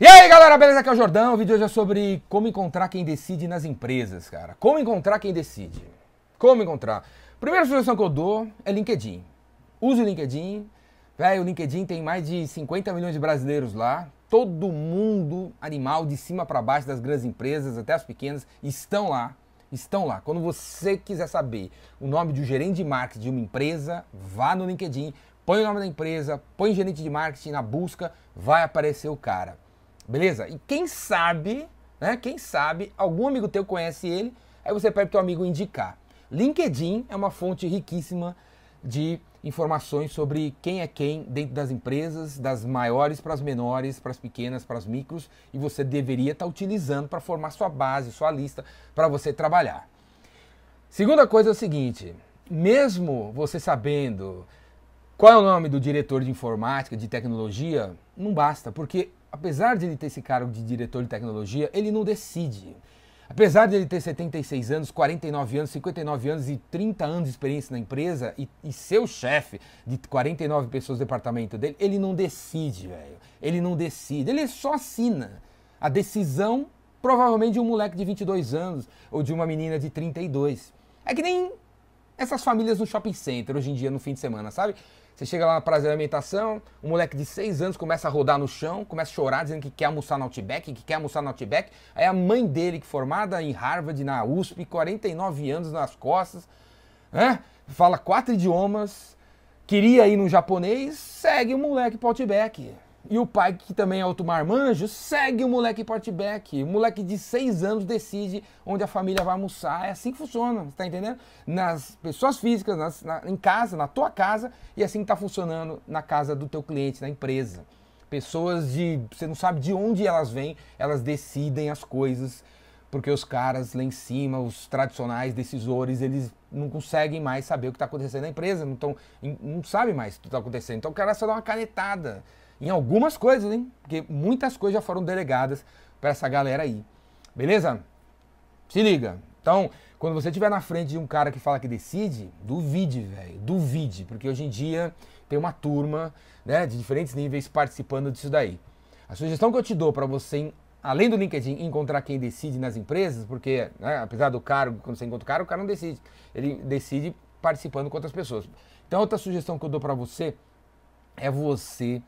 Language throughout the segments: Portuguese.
E aí galera, beleza? Aqui é o Jordão. O vídeo hoje é sobre como encontrar quem decide nas empresas, cara. Como encontrar quem decide. Como encontrar? Primeira sugestão que eu dou é LinkedIn. Use o LinkedIn. Velho, o LinkedIn tem mais de 50 milhões de brasileiros lá. Todo mundo, animal, de cima para baixo, das grandes empresas até as pequenas, estão lá. Estão lá. Quando você quiser saber o nome de um gerente de marketing de uma empresa, vá no LinkedIn, põe o nome da empresa, põe gerente de marketing na busca, vai aparecer o cara. Beleza? E quem sabe, né? Quem sabe, algum amigo teu conhece ele, aí você pede pro teu amigo indicar. LinkedIn é uma fonte riquíssima de informações sobre quem é quem dentro das empresas, das maiores para as menores, para as pequenas, para as micros, e você deveria estar tá utilizando para formar sua base, sua lista para você trabalhar. Segunda coisa é o seguinte, mesmo você sabendo qual é o nome do diretor de informática, de tecnologia, não basta, porque apesar de ele ter esse cargo de diretor de tecnologia, ele não decide. Apesar de ele ter 76 anos, 49 anos, 59 anos e 30 anos de experiência na empresa e, e ser o chefe de 49 pessoas do departamento dele, ele não decide, velho. Ele não decide, ele só assina a decisão, provavelmente, de um moleque de 22 anos ou de uma menina de 32. É que nem essas famílias no shopping center hoje em dia, no fim de semana, sabe? Você chega lá na praça de alimentação, um moleque de 6 anos começa a rodar no chão, começa a chorar, dizendo que quer almoçar no Outback, que quer almoçar no Outback. Aí a mãe dele, que formada em Harvard, na USP, 49 anos nas costas, né? fala quatro idiomas, queria ir no japonês, segue o moleque pro Outback. E o pai, que também é outro marmanjo, segue o moleque portback. O moleque de seis anos decide onde a família vai almoçar. É assim que funciona, tá entendendo? Nas pessoas físicas, nas, na, em casa, na tua casa, e assim que tá funcionando na casa do teu cliente, na empresa. Pessoas de. Você não sabe de onde elas vêm, elas decidem as coisas, porque os caras lá em cima, os tradicionais decisores, eles não conseguem mais saber o que está acontecendo na empresa, não, tão, não sabem mais o que está acontecendo. Então o cara só dá uma canetada em algumas coisas, hein? Porque muitas coisas já foram delegadas para essa galera aí. Beleza? Se liga. Então, quando você estiver na frente de um cara que fala que decide, duvide, velho. Duvide, porque hoje em dia tem uma turma, né, de diferentes níveis participando disso daí. A sugestão que eu te dou para você, além do LinkedIn, encontrar quem decide nas empresas, porque, né, apesar do cargo, quando você encontra o cara, o cara não decide. Ele decide participando com outras pessoas. Então, outra sugestão que eu dou para você é você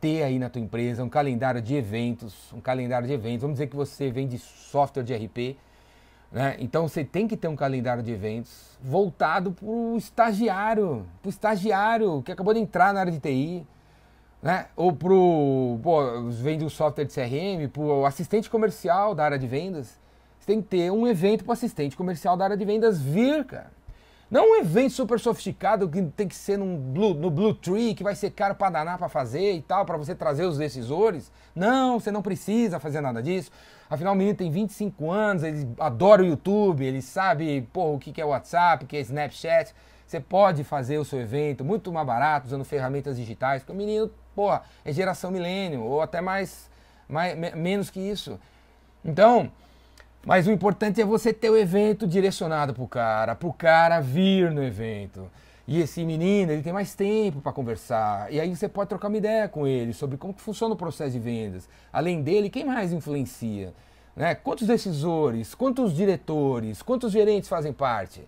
ter aí na tua empresa um calendário de eventos, um calendário de eventos. Vamos dizer que você vende software de RP, né? Então você tem que ter um calendário de eventos voltado para o estagiário, para o estagiário que acabou de entrar na área de TI, né? Ou para o vende um software de CRM, para o assistente comercial da área de vendas. Você tem que ter um evento para assistente comercial da área de vendas vir, cara. Não um evento super sofisticado que tem que ser num Blue, no Blue Tree, que vai ser caro para danar para fazer e tal, para você trazer os decisores. Não, você não precisa fazer nada disso. Afinal, o menino tem 25 anos, ele adora o YouTube, ele sabe pô, o que é WhatsApp, o que é Snapchat. Você pode fazer o seu evento muito mais barato, usando ferramentas digitais, porque o menino, porra, é geração milênio, ou até mais, mais menos que isso. Então, mas o importante é você ter o evento direcionado para o cara, para o cara vir no evento. E esse menino, ele tem mais tempo para conversar. E aí você pode trocar uma ideia com ele sobre como que funciona o processo de vendas. Além dele, quem mais influencia? Né? Quantos decisores, quantos diretores, quantos gerentes fazem parte?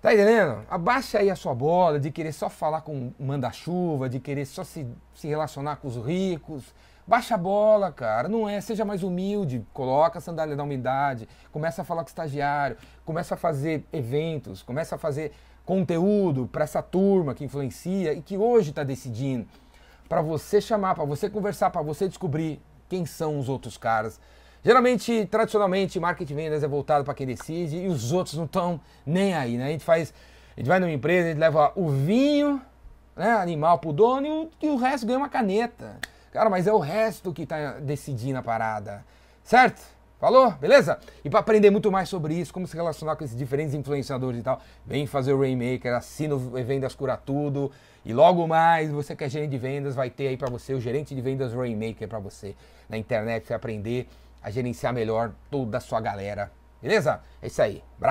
Tá entendendo? Abaixa aí a sua bola de querer só falar com manda-chuva, de querer só se, se relacionar com os ricos. Baixa a bola, cara. Não é, seja mais humilde, coloca a sandália da humildade, começa a falar com estagiário, começa a fazer eventos, começa a fazer conteúdo para essa turma que influencia e que hoje está decidindo. Para você chamar, para você conversar, para você descobrir quem são os outros caras. Geralmente, tradicionalmente, marketing vendas é voltado para quem decide e os outros não estão nem aí, né? A gente faz, a gente vai numa empresa, a gente leva o vinho, né, animal pro dono e o, e o resto ganha uma caneta. Cara, mas é o resto que está decidindo a parada. Certo? Falou? Beleza? E para aprender muito mais sobre isso, como se relacionar com esses diferentes influenciadores e tal, vem fazer o Rainmaker, assina o Vendas Cura Tudo. E logo mais, você que é gerente de vendas, vai ter aí para você o gerente de vendas Rainmaker para você na internet, para aprender a gerenciar melhor toda a sua galera. Beleza? É isso aí. Abraço.